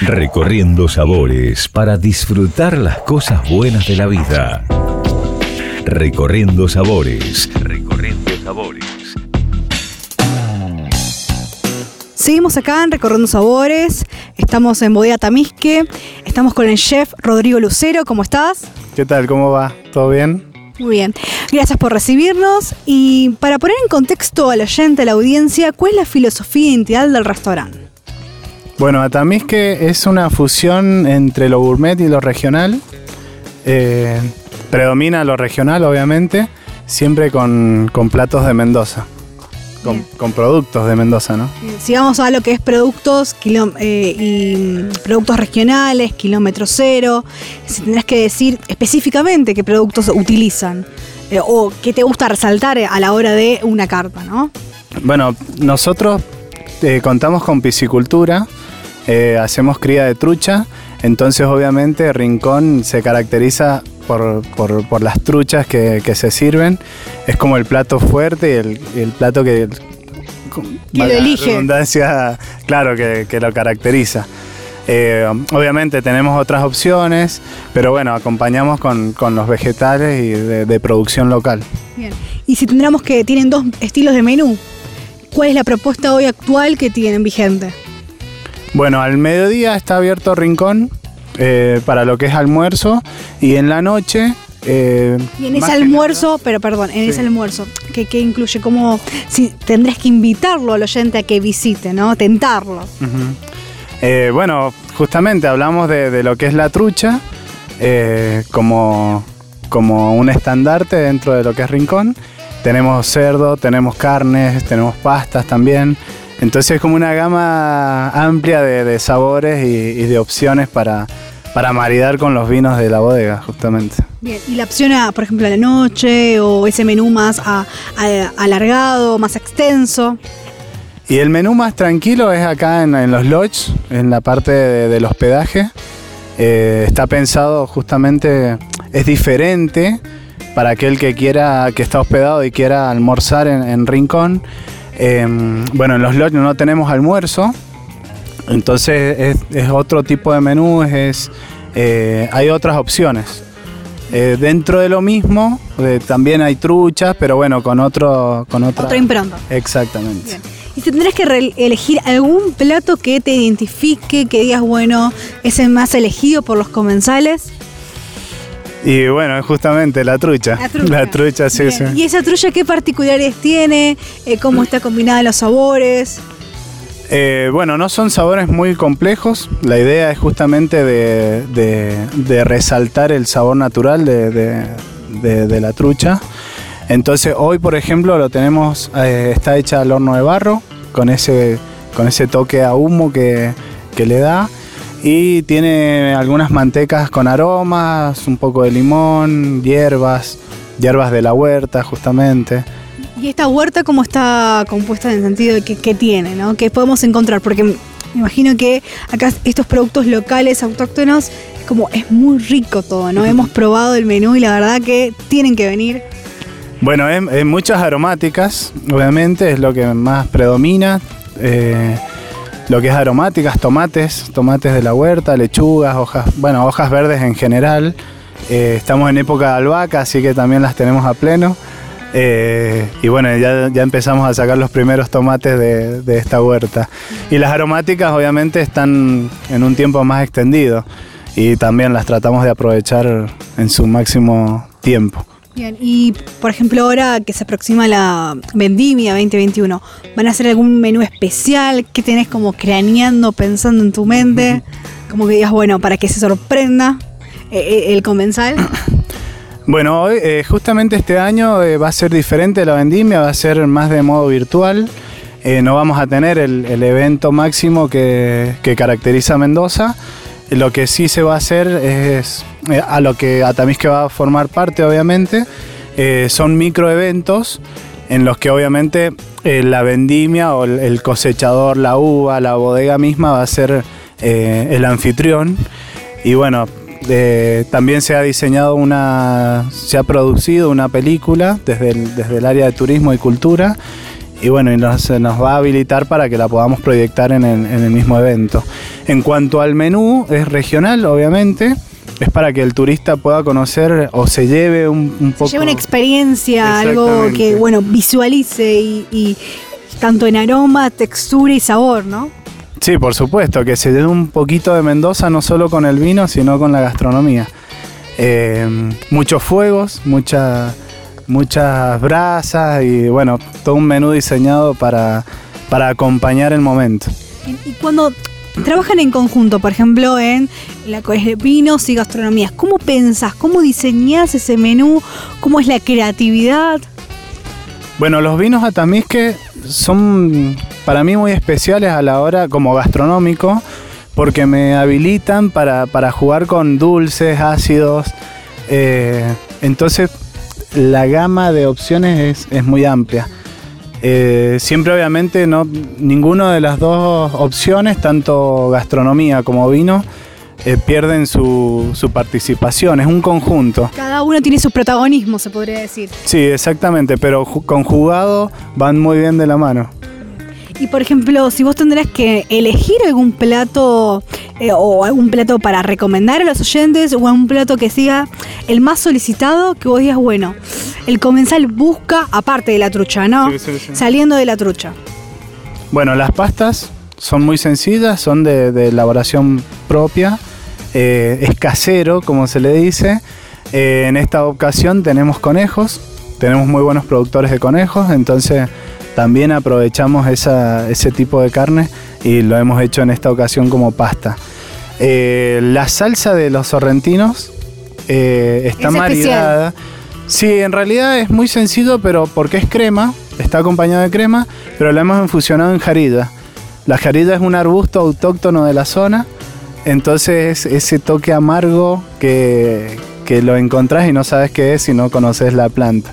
Recorriendo sabores para disfrutar las cosas buenas de la vida. Recorriendo sabores. Recorriendo sabores. Seguimos acá en Recorriendo Sabores. Estamos en Bodega Tamisque. Estamos con el chef Rodrigo Lucero. ¿Cómo estás? ¿Qué tal? ¿Cómo va? ¿Todo bien? Muy bien. Gracias por recibirnos. Y para poner en contexto al oyente, a la audiencia, ¿cuál es la filosofía identidad del restaurante? Bueno, Atamisque es una fusión entre lo gourmet y lo regional. Eh, predomina lo regional, obviamente, siempre con, con platos de Mendoza. Con, con productos de Mendoza, ¿no? Si vamos a lo que es productos eh, y productos regionales, kilómetro cero, si tendrás que decir específicamente qué productos utilizan eh, o qué te gusta resaltar a la hora de una carta, ¿no? Bueno, nosotros eh, contamos con piscicultura, eh, hacemos cría de trucha, entonces obviamente Rincón se caracteriza por, por- por las truchas que, que se sirven, es como el plato fuerte y el, plato que... lo elige. redundancia, claro, que, que lo caracteriza. Eh, obviamente tenemos otras opciones, pero bueno, acompañamos con, con los vegetales y de- de producción local. Bien. Y si tendríamos que tienen dos estilos de menú, ¿cuál es la propuesta hoy actual que tienen vigente? Bueno, al mediodía está abierto Rincón eh, para lo que es almuerzo y en la noche... eh, Y en ese almuerzo, pero perdón, en ese almuerzo, que, que incluye como si tendrás que invitarlo al oyente a que visite, ¿no? Tentarlo. Eh, bueno, justamente hablamos de, de lo que es la trucha eh, como, como un estandarte dentro de lo que es Rincón. Tenemos cerdo, tenemos carnes, tenemos pastas también. Entonces es como una gama amplia de, de sabores y, y de opciones para, para maridar con los vinos de la bodega, justamente. Bien, y la opción a, por ejemplo, a la noche o ese menú más a- a- alargado, más extenso. Y el menú más tranquilo es acá en, en los lodges, en la parte de- del hospedaje. Eh, está pensado justamente, es diferente para aquel que quiera, que está hospedado y quiera almorzar en, en Rincón. Eh, bueno, en los lodges no tenemos almuerzo, entonces es, es otro tipo de menú, es, eh, hay otras opciones. Eh, dentro de lo mismo, también hay truchas, pero bueno, con otro, con otra. Otra impronta. Exactamente. Bien. Y si tendrás que elegir algún plato que te identifique, que digas, bueno, es el más elegido por los comensales. Y bueno, es justamente la trucha. La trucha. La trucha, sí, sí. ¿Y esa trucha qué particularidades tiene? Eh, ¿Cómo está combinada los sabores? Eh, bueno, no son sabores muy complejos. La idea es justamente de, de- de resaltar el sabor natural de, de- de- de la trucha. Entonces hoy, por ejemplo, lo tenemos, eh, está hecha al horno de barro, con ese, con ese toque a humo que, que le da. Y tiene algunas mantecas con aromas, un poco de limón, hierbas, hierbas de la huerta justamente. ¿Y esta huerta cómo está compuesta en el sentido de que, que tiene, ¿no? ¿Qué podemos encontrar? Porque me imagino que acá estos productos locales, autóctonos, es como es muy rico todo, ¿no? Hemos probado el menú y la verdad que tienen que venir. Bueno, en, en muchas aromáticas, obviamente, es lo que más predomina. eh, lo que es aromáticas, tomates, tomates de la huerta, lechugas, hojas, bueno, hojas verdes en general. Eh, estamos en época de albahaca, así que también las tenemos a pleno. Eh, y bueno, ya, ya empezamos a sacar los primeros tomates de, de esta huerta. Y las aromáticas obviamente están en un tiempo más extendido y también las tratamos de aprovechar en su máximo tiempo. Bien, y por ejemplo ahora que se aproxima la vendimia 2021, ¿van a hacer algún menú especial? ¿Qué tenés como craneando, pensando en tu mente? Como que digas, bueno, para que se sorprenda eh, eh, el comensal. Bueno, hoy, eh, justamente este año eh, va a ser diferente la vendimia, va a ser más de modo virtual. Eh, no vamos a tener el, el evento máximo que, que caracteriza a Mendoza. Lo que sí se va a hacer es, eh, a lo que Atamisque va a formar parte, obviamente, eh, son microeventos en los que obviamente eh, la vendimia o el, el cosechador, la uva, la bodega misma va a ser eh, el anfitrión. Y bueno, eh, también se ha diseñado una, se ha producido una película desde el, desde el área de turismo y cultura y bueno, y nos, nos va a habilitar para que la podamos proyectar en el, en el mismo evento. En cuanto al menú, es regional, obviamente. Es para que el turista pueda conocer o se lleve un, un poco. Lleva una experiencia, algo que, bueno, visualice y, y tanto en aroma, textura y sabor, ¿no? Sí, por supuesto, que se lleve un poquito de Mendoza, no solo con el vino, sino con la gastronomía. Eh, muchos fuegos, mucha- muchas brasas y bueno, todo un menú diseñado para, para acompañar el momento. Y cuando trabajan en conjunto, por ejemplo, en la co- es vinos y gastronomías, ¿cómo pensás? ¿Cómo diseñás ese menú? ¿Cómo es la creatividad? Bueno, los vinos atamisque son para mí muy especiales a la hora como gastronómico porque me habilitan para, para jugar con dulces, ácidos. eh, entonces la gama de opciones es, es muy amplia. Eh, siempre obviamente no ninguna de las dos opciones, tanto gastronomía como vino, eh, pierden su, su participación. Es un conjunto. Cada uno tiene su protagonismo, se podría decir. Sí, exactamente, pero ju- conjugado van muy bien de la mano. Y por ejemplo, si vos tendrás que elegir algún plato eh, o algún plato para recomendar a los oyentes o algún plato que sea el más solicitado, que vos digas, bueno, el comensal busca, aparte de la trucha, ¿no? Sí, sí, sí. Saliendo de la trucha. Bueno, las pastas son muy sencillas, son de, de elaboración propia, eh, es casero, como se le dice. Eh, en esta ocasión tenemos conejos, tenemos muy buenos productores de conejos, entonces también aprovechamos esa- ese tipo de carne y lo hemos hecho en esta ocasión como pasta. Eh, la salsa de los sorrentinos eh, está Es especial. maridada. Sí, en realidad es muy sencillo, pero porque es crema, está acompañado de crema, pero la hemos infusionado en jarilla. La jarilla es un arbusto autóctono de la zona, entonces ese toque amargo que, que lo encontrás y no sabes qué es si no conoces la planta.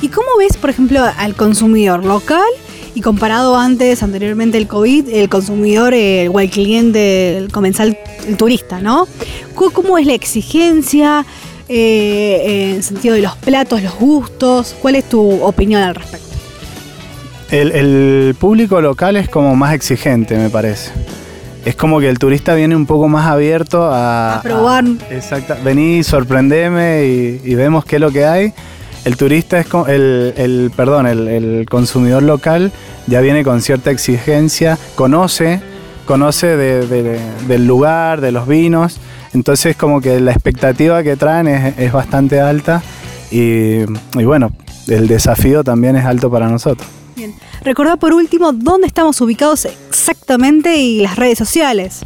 ¿Y cómo ves, por ejemplo, al consumidor local y comparado antes, anteriormente el COVID, el consumidor eh, o el cliente, el comensal, el turista, ¿no? ¿Cómo, es la exigencia eh, en el sentido de los platos, los gustos? ¿Cuál es tu opinión al respecto? El, el público local es como más exigente, me parece. Es como que el turista viene un poco más abierto a... A probar. exacto. Vení, sorprendeme y, y vemos qué es lo que hay. El turista es co- el, el perdón, el, el consumidor local ya viene con cierta exigencia, conoce, conoce de- de- del lugar, de los vinos. Entonces como que la expectativa que traen es, es bastante alta y, y bueno, el desafío también es alto para nosotros. Bien. Recordá por último dónde estamos ubicados exactamente y las redes sociales.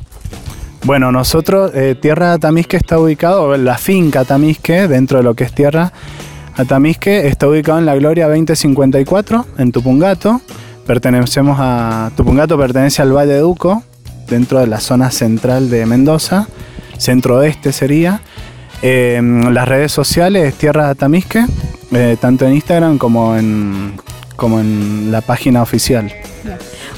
Bueno, nosotros, eh, Tierra Atamisque está ubicado, la finca Atamisque, dentro de lo que es Tierra Atamisque, está ubicado en la Gloria 2054, en Tupungato. Pertenecemos a. Tupungato pertenece al Valle de Uco, dentro de la zona central de Mendoza, centro-oeste sería. Eh, las redes sociales, Tierra Atamisque, eh, tanto en Instagram como en, como en la página oficial.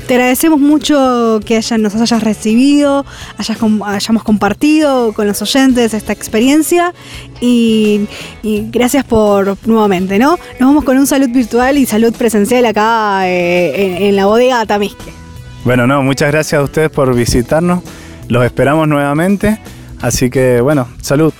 Te agradecemos mucho que nos hayas recibido, hayamos compartido con los oyentes esta experiencia y, gracias por nuevamente, ¿no? Nos vamos con un salud virtual y salud presencial acá eh, en, la bodega Atamisque. Bueno, no, muchas gracias a ustedes por visitarnos. Los esperamos nuevamente. Así que, bueno, salud.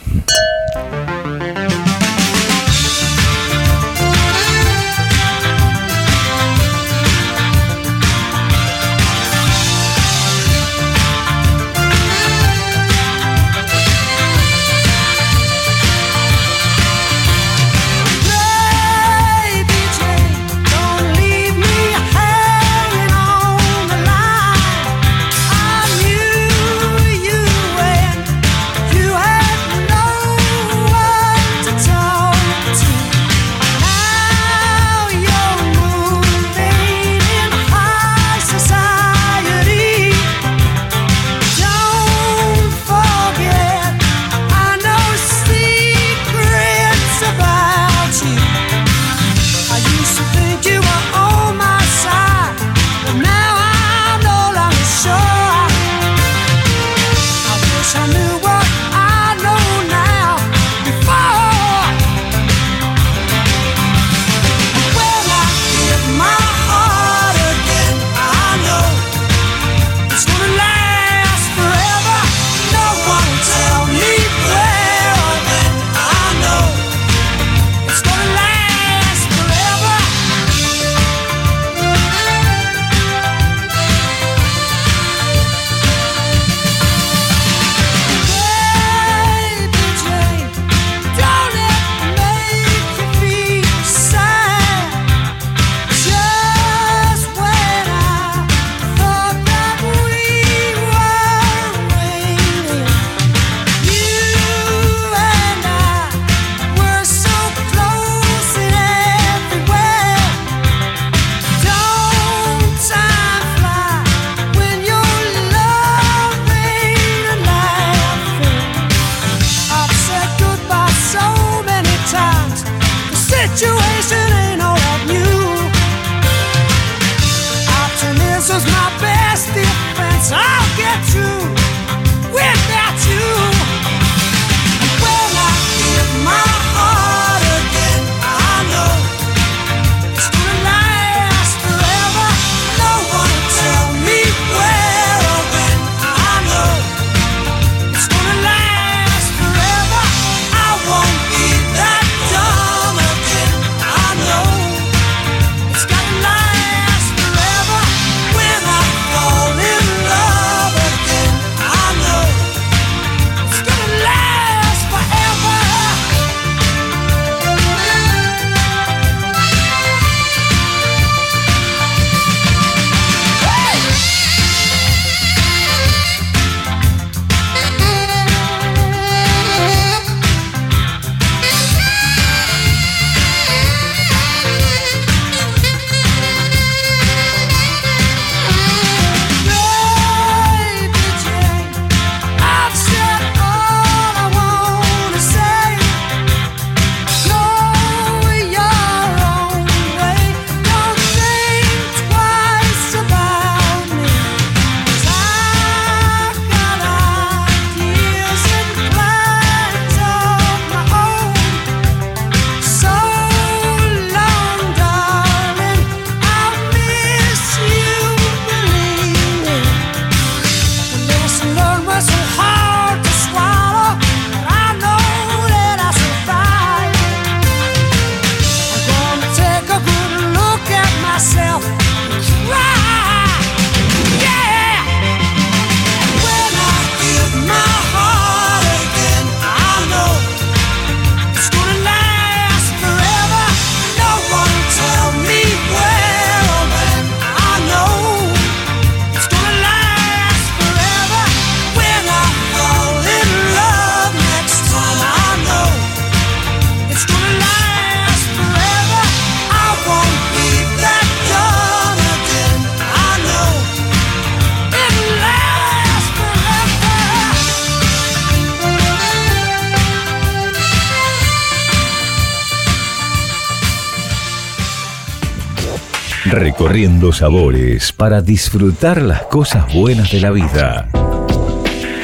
Recorriendo sabores para disfrutar las cosas buenas de la vida.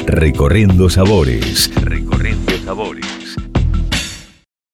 Recorriendo sabores.